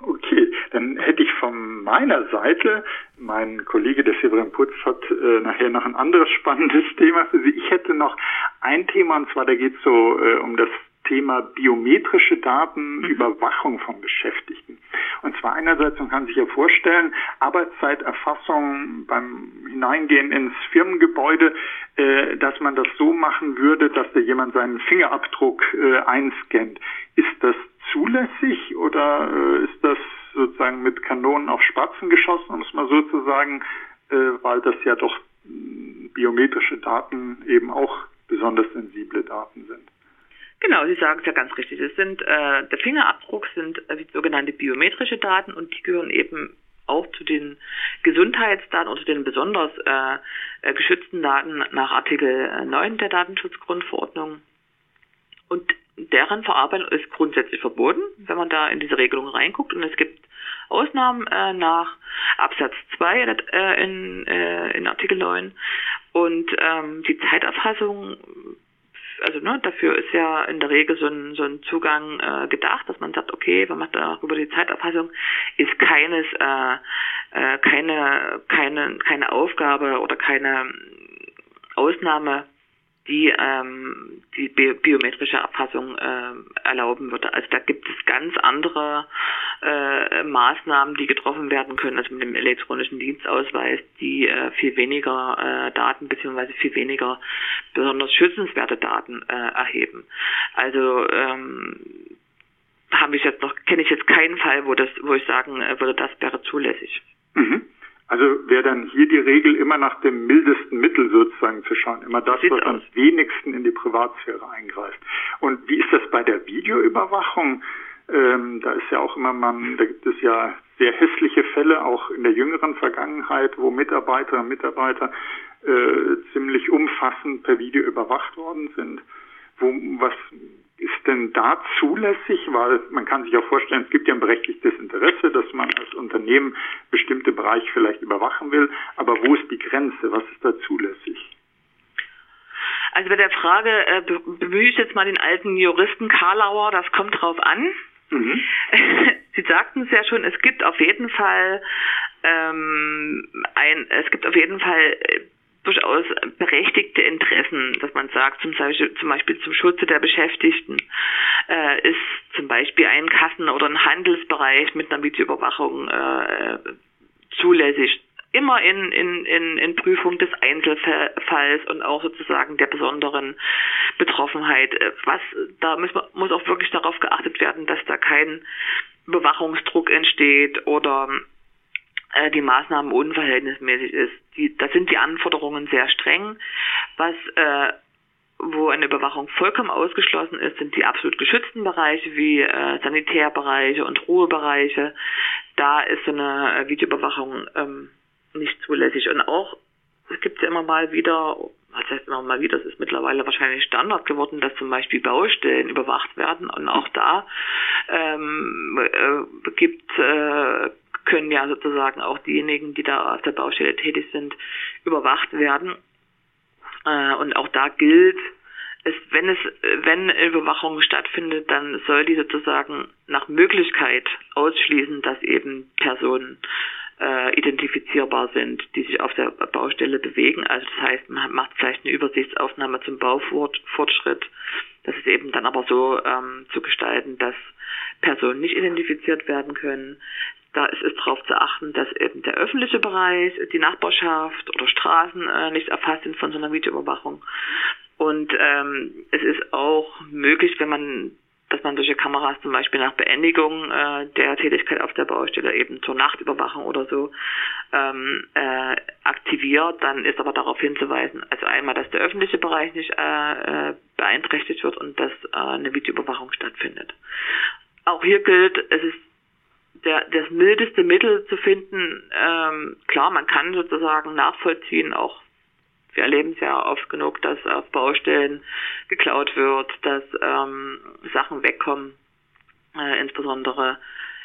Okay, dann hätte ich von meiner Seite, mein Kollege der Severin Putz hat äh, nachher noch ein anderes spannendes Thema für Sie. Ich hätte noch ein Thema und zwar da geht es so äh, um das Thema biometrische Daten, mhm. Überwachung von Beschäftigten. Und zwar einerseits, man kann sich ja vorstellen, Arbeitszeiterfassung beim Hineingehen ins Firmengebäude, äh, dass man das so machen würde, dass da jemand seinen Fingerabdruck äh, einscannt. Ist das zulässig oder äh, ist das sozusagen mit Kanonen auf Spatzen geschossen, um es mal so zu sagen, äh, weil das ja doch äh, biometrische Daten eben auch besonders sensible Daten sind? Genau, Sie sagen es ja ganz richtig. Es sind äh, der Fingerabdruck sind äh, sogenannte biometrische Daten und die gehören eben auch zu den Gesundheitsdaten oder zu den besonders äh, äh geschützten Daten nach Artikel 9 der Datenschutzgrundverordnung. Und deren Verarbeitung ist grundsätzlich verboten, wenn man da in diese Regelung reinguckt. Und es gibt Ausnahmen äh, nach Absatz 2 äh, in, äh, in Artikel 9. Und ähm, die Zeiterfassung, also ne, dafür ist ja in der Regel so ein, so ein Zugang äh, gedacht, dass man sagt, okay, man macht darüber die Zeiterfassung, ist keines, äh, äh, keine, keine, keine Aufgabe oder keine Ausnahme die ähm, die bi biometrische Erfassung äh, erlauben würde. Also da gibt es ganz andere äh, Maßnahmen, die getroffen werden können, also mit dem elektronischen Dienstausweis, die äh, viel weniger äh, Daten beziehungsweise viel weniger besonders schützenswerte Daten äh, erheben. Also ähm, habe ich jetzt noch kenne ich jetzt keinen Fall, wo das, wo ich sagen äh, würde, das wäre zulässig. Mhm. Also wäre dann hier die Regel immer nach dem mildesten Mittel sozusagen zu schauen, immer das, was am wenigsten in die Privatsphäre eingreift. Und wie ist das bei der Videoüberwachung? Ähm, da ist ja auch immer man, da gibt es ja sehr hässliche Fälle, auch in der jüngeren Vergangenheit, wo Mitarbeiterinnen und Mitarbeiter äh, ziemlich umfassend per Video überwacht worden sind. Wo, was ist denn da zulässig? Weil man kann sich auch vorstellen, es gibt ja ein berechtigtes Interesse, dass man als Unternehmen bestimmte Bereiche vielleicht überwachen will. Aber wo ist die Grenze? Was ist da zulässig? Also bei der Frage äh, bemühe ich jetzt mal den alten Juristen Karlauer, das kommt drauf an. Mhm. Sie sagten es ja schon, es gibt auf jeden Fall ähm, ein, es gibt auf jeden Fall äh, durchaus berechtigte Interessen, dass man sagt, zum Beispiel, zum, Beispiel zum Schutze der Beschäftigten äh, ist zum Beispiel ein Kassen- oder ein Handelsbereich mit einer Videoüberwachung äh, zulässig. immer in, in, in, in Prüfung des Einzelfalls und auch sozusagen der besonderen Betroffenheit. Äh, was, da muss, muss auch wirklich darauf geachtet werden, dass da kein Bewachungsdruck entsteht oder äh, die Maßnahmen unverhältnismäßig ist. Die, da sind die Anforderungen sehr streng. Was äh, wo eine Überwachung vollkommen ausgeschlossen ist, sind die absolut geschützten Bereiche wie äh, Sanitärbereiche und Ruhebereiche. Da ist so eine äh, Videoüberwachung ähm, nicht zulässig. Und auch, es gibt ja immer mal wieder, was heißt immer mal wieder, es ist mittlerweile wahrscheinlich Standard geworden, dass zum Beispiel Baustellen überwacht werden. Und auch da ähm, äh, gibt äh, können ja sozusagen auch diejenigen, die da auf der Baustelle tätig sind, überwacht werden. Äh, und auch da gilt, es, wenn es, wenn Überwachung stattfindet, dann soll die sozusagen nach Möglichkeit ausschließen, dass eben Personen äh, identifizierbar sind, die sich auf der Baustelle bewegen. Also das heißt, man macht vielleicht eine Übersichtsaufnahme zum Baufortschritt. Das ist eben dann aber so ähm, zu gestalten, dass Personen nicht identifiziert werden können. Da ist es darauf zu achten, dass eben der öffentliche Bereich, die Nachbarschaft oder Straßen äh, nicht erfasst sind von so einer Videoüberwachung. Und ähm, es ist auch möglich, wenn man dass man solche Kameras zum Beispiel nach Beendigung äh, der Tätigkeit auf der Baustelle eben zur Nachtüberwachung oder so ähm, äh, aktiviert, dann ist aber darauf hinzuweisen, also einmal, dass der öffentliche Bereich nicht äh, äh, beeinträchtigt wird und dass äh, eine Videoüberwachung stattfindet. Auch hier gilt, es ist der, das mildeste Mittel zu finden. Ähm, klar, man kann sozusagen nachvollziehen, auch wir erleben es ja oft genug, dass auf Baustellen geklaut wird, dass ähm, Sachen wegkommen, äh, insbesondere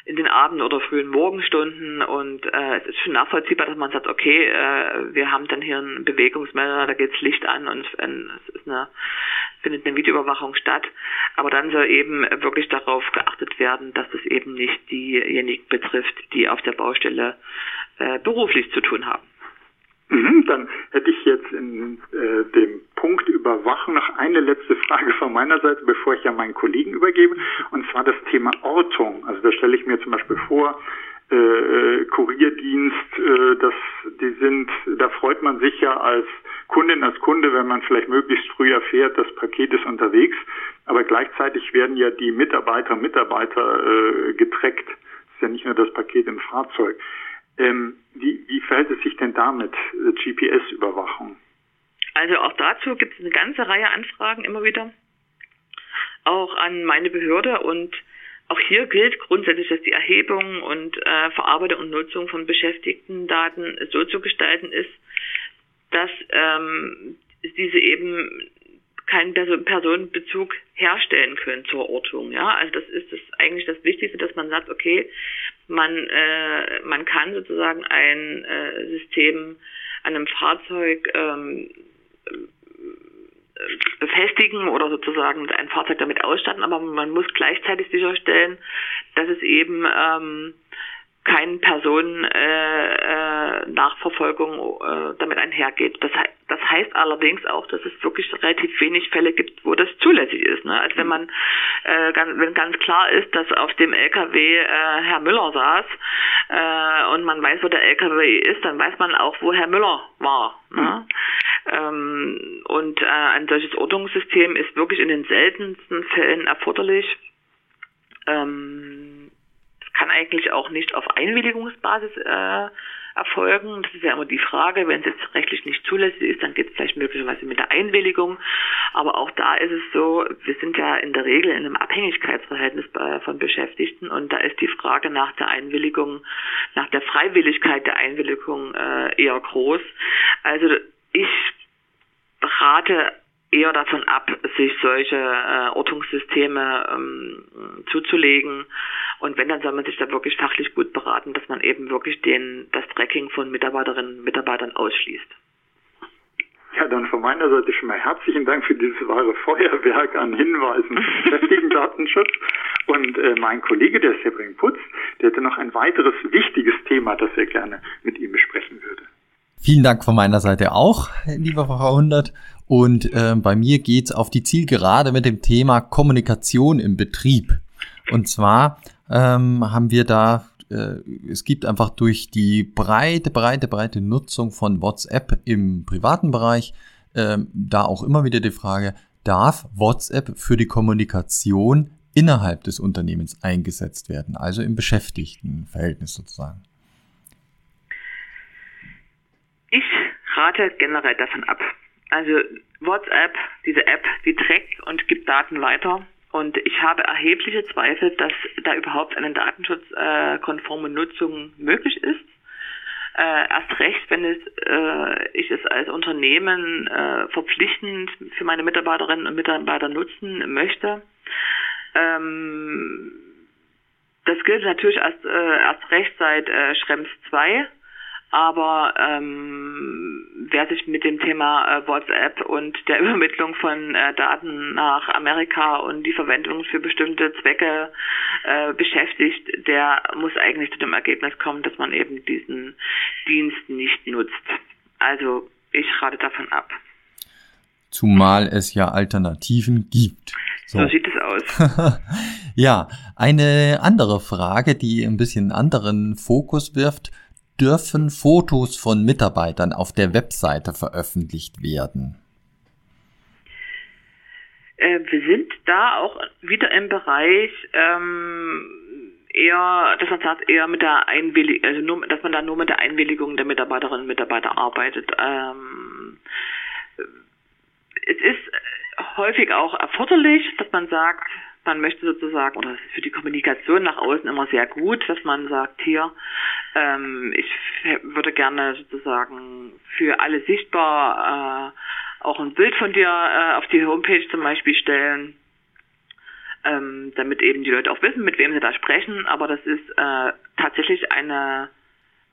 in den Abend- oder frühen Morgenstunden und äh, es ist schon nachvollziehbar, dass man sagt, okay, äh, wir haben dann hier einen Bewegungsmelder, da geht's Licht an und es ist eine, findet eine Videoüberwachung statt. Aber dann soll eben wirklich darauf geachtet werden, dass es eben nicht diejenigen betrifft, die auf der Baustelle äh, beruflich zu tun haben. Mhm, dann hätte ich jetzt in äh, dem Punkt Überwachen noch eine letzte Frage von meiner Seite, bevor ich ja meinen Kollegen übergebe, und zwar das Thema Ortung. Also da stelle ich mir zum Beispiel vor, äh, äh, Kurierdienst, äh, das, die sind, da freut man sich ja als Kundin, als Kunde, wenn man vielleicht möglichst früh erfährt, das Paket ist unterwegs, aber gleichzeitig werden ja die Mitarbeiter, Mitarbeiter äh, getrackt. Das ist ja nicht nur das Paket im Fahrzeug. Ähm, wie, wie verhält es sich denn damit, äh, GPS-Überwachung? Also auch dazu gibt es eine ganze Reihe Anfragen immer wieder, auch an meine Behörde und auch hier gilt grundsätzlich, dass die Erhebung und äh, Verarbeitung und Nutzung von Beschäftigtendaten so zu gestalten ist, dass ähm, diese eben keinen Personenbezug herstellen können zur Ortung. Ja, also das ist das eigentlich das Wichtigste, dass man sagt, okay, man äh, man kann sozusagen ein äh, System an einem Fahrzeug ähm, befestigen oder sozusagen ein Fahrzeug damit ausstatten, aber man muss gleichzeitig sicherstellen, dass es eben ähm, keinen Personennachverfolgung äh, äh, damit einhergeht. Das, das heißt allerdings auch, dass es wirklich relativ wenig Fälle gibt, wo das zulässig ist. Ne? Also wenn man äh, ganz, wenn ganz klar ist, dass auf dem LKW äh, Herr Müller saß äh, und man weiß, wo der LKW ist, dann weiß man auch, wo Herr Müller war. Ne? Mhm. Ähm, und äh, ein solches Ortungssystem ist wirklich in den seltensten Fällen erforderlich. Ähm, kann eigentlich auch nicht auf Einwilligungsbasis äh, erfolgen. Das ist ja immer die Frage, wenn es jetzt rechtlich nicht zulässig ist, dann geht es vielleicht möglicherweise mit der Einwilligung. Aber auch da ist es so, wir sind ja in der Regel in einem Abhängigkeitsverhältnis von Beschäftigten und da ist die Frage nach der Einwilligung, nach der Freiwilligkeit der Einwilligung äh, eher groß. Also ich rate eher davon ab, sich solche äh, Ortungssysteme ähm, zuzulegen. Und wenn, dann soll man sich da wirklich fachlich gut beraten, dass man eben wirklich den, das Tracking von Mitarbeiterinnen und Mitarbeitern ausschließt. Ja, dann von meiner Seite schon mal herzlichen Dank für dieses wahre Feuerwerk an Hinweisen zum beschäftigten Datenschutz. Und äh, mein Kollege, der Sebring Putz, der hätte noch ein weiteres wichtiges Thema, das er gerne mit ihm besprechen würde. Vielen Dank von meiner Seite auch, lieber Frau Hundert. Und äh, bei mir geht's auf die Zielgerade mit dem Thema Kommunikation im Betrieb. Und zwar ähm, haben wir da äh, es gibt einfach durch die breite, breite, breite Nutzung von WhatsApp im privaten Bereich äh, da auch immer wieder die Frage, darf WhatsApp für die Kommunikation innerhalb des Unternehmens eingesetzt werden, also im Beschäftigtenverhältnis sozusagen? Ich rate generell davon ab. Also WhatsApp, diese App, die trägt und gibt Daten weiter. Und ich habe erhebliche Zweifel, dass da überhaupt eine datenschutzkonforme Nutzung möglich ist. Äh, erst recht, wenn es, äh, ich es als Unternehmen äh, verpflichtend für meine Mitarbeiterinnen und Mitarbeiter nutzen möchte. Ähm, das gilt natürlich erst, äh, erst recht seit äh, Schrems 2 aber ähm, wer sich mit dem Thema äh, WhatsApp und der Übermittlung von äh, Daten nach Amerika und die Verwendung für bestimmte Zwecke äh, beschäftigt, der muss eigentlich zu dem Ergebnis kommen, dass man eben diesen Dienst nicht nutzt. Also ich rate davon ab. Zumal es ja Alternativen gibt. So, so sieht es aus. ja, eine andere Frage, die ein bisschen anderen Fokus wirft dürfen Fotos von Mitarbeitern auf der Webseite veröffentlicht werden? Äh, wir sind da auch wieder im Bereich ähm, eher, dass man sagt, eher mit der Einwilligung, also nur, dass man da nur mit der Einwilligung der Mitarbeiterinnen und Mitarbeiter arbeitet. Ähm, es ist häufig auch erforderlich, dass man sagt, man möchte sozusagen, oder es ist für die Kommunikation nach außen immer sehr gut, dass man sagt, hier, ähm, ich würde gerne sozusagen für alle sichtbar äh, auch ein Bild von dir äh, auf die Homepage zum Beispiel stellen, ähm, damit eben die Leute auch wissen, mit wem sie da sprechen. Aber das ist äh, tatsächlich eine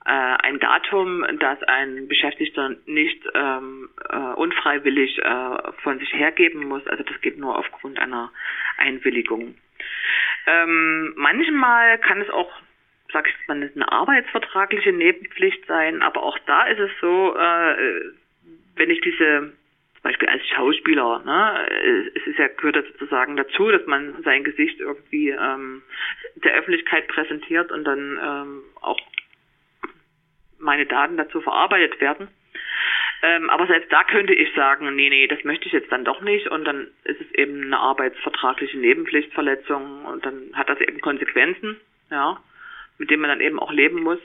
äh, ein Datum, das ein Beschäftigter nicht ähm, äh, unfreiwillig äh, von sich hergeben muss. Also das geht nur aufgrund einer Einwilligung. Ähm, manchmal kann es auch, sag ich mal, eine arbeitsvertragliche Nebenpflicht sein, aber auch da ist es so, äh, wenn ich diese zum Beispiel als Schauspieler, ne, es ist ja gehört sozusagen dazu, dass man sein Gesicht irgendwie ähm, der Öffentlichkeit präsentiert und dann ähm, auch meine Daten dazu verarbeitet werden. Ähm, aber selbst da könnte ich sagen, nee, nee, das möchte ich jetzt dann doch nicht und dann ist es eben eine arbeitsvertragliche Nebenpflichtverletzung und dann hat das eben Konsequenzen, ja, mit denen man dann eben auch leben muss.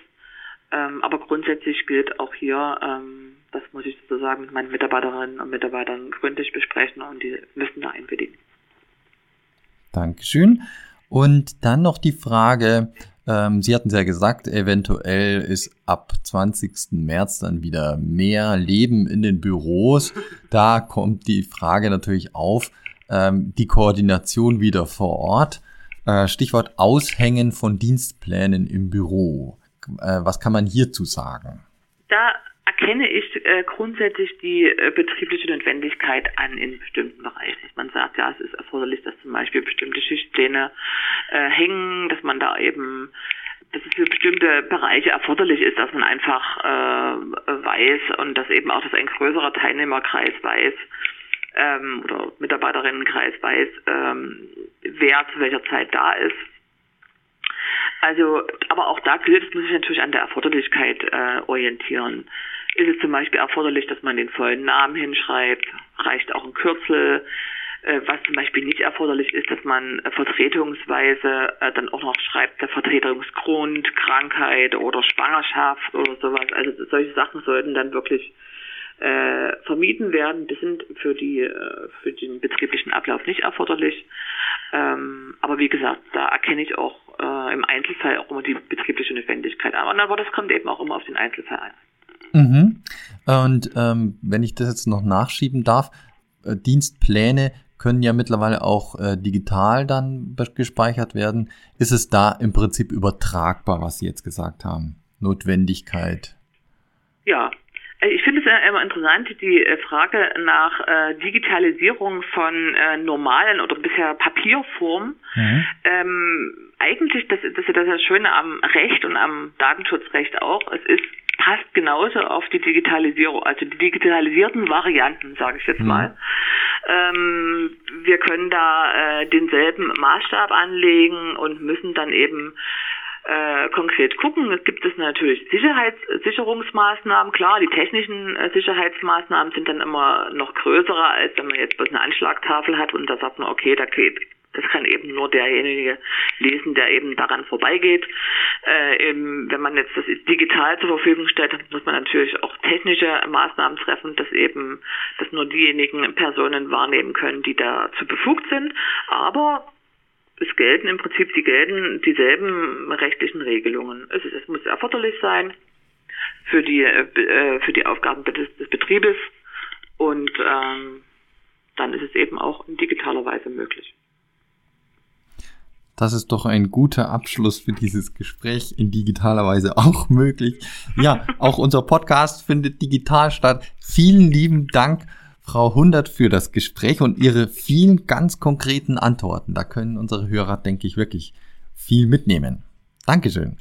Ähm, aber grundsätzlich gilt auch hier, ähm, das muss ich sozusagen mit meinen Mitarbeiterinnen und Mitarbeitern gründlich besprechen und die müssen da einwilligen. Dankeschön. Und dann noch die Frage, ähm, Sie hatten es ja gesagt, eventuell ist ab 20. März dann wieder mehr Leben in den Büros. Da kommt die Frage natürlich auf, ähm, die Koordination wieder vor Ort. Äh, Stichwort Aushängen von Dienstplänen im Büro. Äh, was kann man hierzu sagen? Da erkenne ich äh, grundsätzlich die äh, betriebliche Notwendigkeit an in bestimmten Bereichen. Man sagt ja, es ist erforderlich, dass zum Beispiel bestimmte Schichtpläne äh, hängen, dass man da eben dass es für bestimmte Bereiche erforderlich ist, dass man einfach äh, weiß und dass eben auch, dass ein größerer Teilnehmerkreis weiß ähm, oder Mitarbeiterinnenkreis weiß, ähm, wer zu welcher Zeit da ist. Also, aber auch da gilt, muss sich natürlich an der Erforderlichkeit äh, orientieren. Ist es zum Beispiel erforderlich, dass man den vollen Namen hinschreibt? Reicht auch ein Kürzel? Äh, was zum Beispiel nicht erforderlich ist, dass man vertretungsweise äh, dann auch noch schreibt, der Vertretungsgrund, Krankheit oder Schwangerschaft oder sowas. Also solche Sachen sollten dann wirklich äh, vermieden werden. Die sind für die äh, für den betrieblichen Ablauf nicht erforderlich. Ähm, aber wie gesagt, da erkenne ich auch äh, im Einzelfall auch immer die betriebliche Notwendigkeit an. Aber das kommt eben auch immer auf den Einzelfall ein. Mhm. Und ähm, wenn ich das jetzt noch nachschieben darf, äh, Dienstpläne können ja mittlerweile auch äh, digital dann gespeichert werden. Ist es da im Prinzip übertragbar, was Sie jetzt gesagt haben? Notwendigkeit? Ja, äh, ich finde es ja immer interessant, die äh, Frage nach äh, Digitalisierung von äh, normalen oder bisher Papierform. Mhm. Ähm, eigentlich, das, das ist das Schöne am Recht und am Datenschutzrecht auch, es ist passt genauso auf die Digitalisierung, also die digitalisierten Varianten, sage ich jetzt mhm. mal. Ähm, wir können da äh, denselben Maßstab anlegen und müssen dann eben äh, konkret gucken. Es gibt es natürlich Sicherheitssicherungsmaßnahmen. Klar, die technischen äh, Sicherheitsmaßnahmen sind dann immer noch größere, als wenn man jetzt bloß eine Anschlagtafel hat und da sagt man, okay, da geht das kann eben nur derjenige lesen, der eben daran vorbeigeht. Äh, eben, wenn man jetzt das digital zur Verfügung stellt, muss man natürlich auch technische Maßnahmen treffen, dass eben, dass nur diejenigen Personen wahrnehmen können, die dazu befugt sind. Aber es gelten im Prinzip die gelten dieselben rechtlichen Regelungen. Es, ist, es muss erforderlich sein für die äh, für die Aufgaben des, des Betriebes und ähm, dann ist es eben auch in digitaler Weise möglich. Das ist doch ein guter Abschluss für dieses Gespräch in digitaler Weise auch möglich. Ja, auch unser Podcast findet digital statt. Vielen lieben Dank Frau Hundert für das Gespräch und Ihre vielen ganz konkreten Antworten. Da können unsere Hörer, denke ich, wirklich viel mitnehmen. Dankeschön.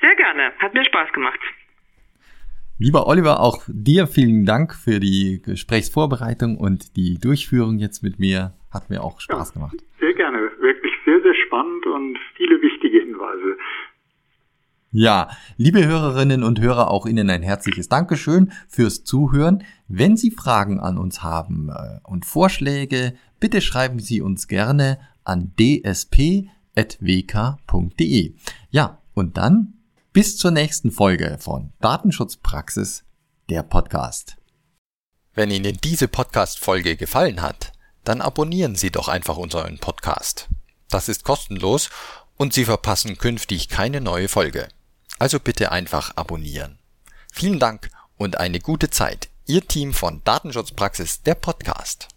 Sehr gerne. Hat mir Spaß gemacht. Lieber Oliver, auch dir vielen Dank für die Gesprächsvorbereitung und die Durchführung jetzt mit mir. Hat mir auch Spaß ja, gemacht. Sehr gerne. Wirklich sehr, sehr spannend und viele wichtige Hinweise. Ja, liebe Hörerinnen und Hörer, auch Ihnen ein herzliches Dankeschön fürs Zuhören. Wenn Sie Fragen an uns haben äh, und Vorschläge, bitte schreiben Sie uns gerne an dsp.wk.de. Ja, und dann bis zur nächsten Folge von Datenschutzpraxis, der Podcast. Wenn Ihnen diese Podcast-Folge gefallen hat, dann abonnieren Sie doch einfach unseren Podcast. Das ist kostenlos und Sie verpassen künftig keine neue Folge. Also bitte einfach abonnieren. Vielen Dank und eine gute Zeit. Ihr Team von Datenschutzpraxis, der Podcast.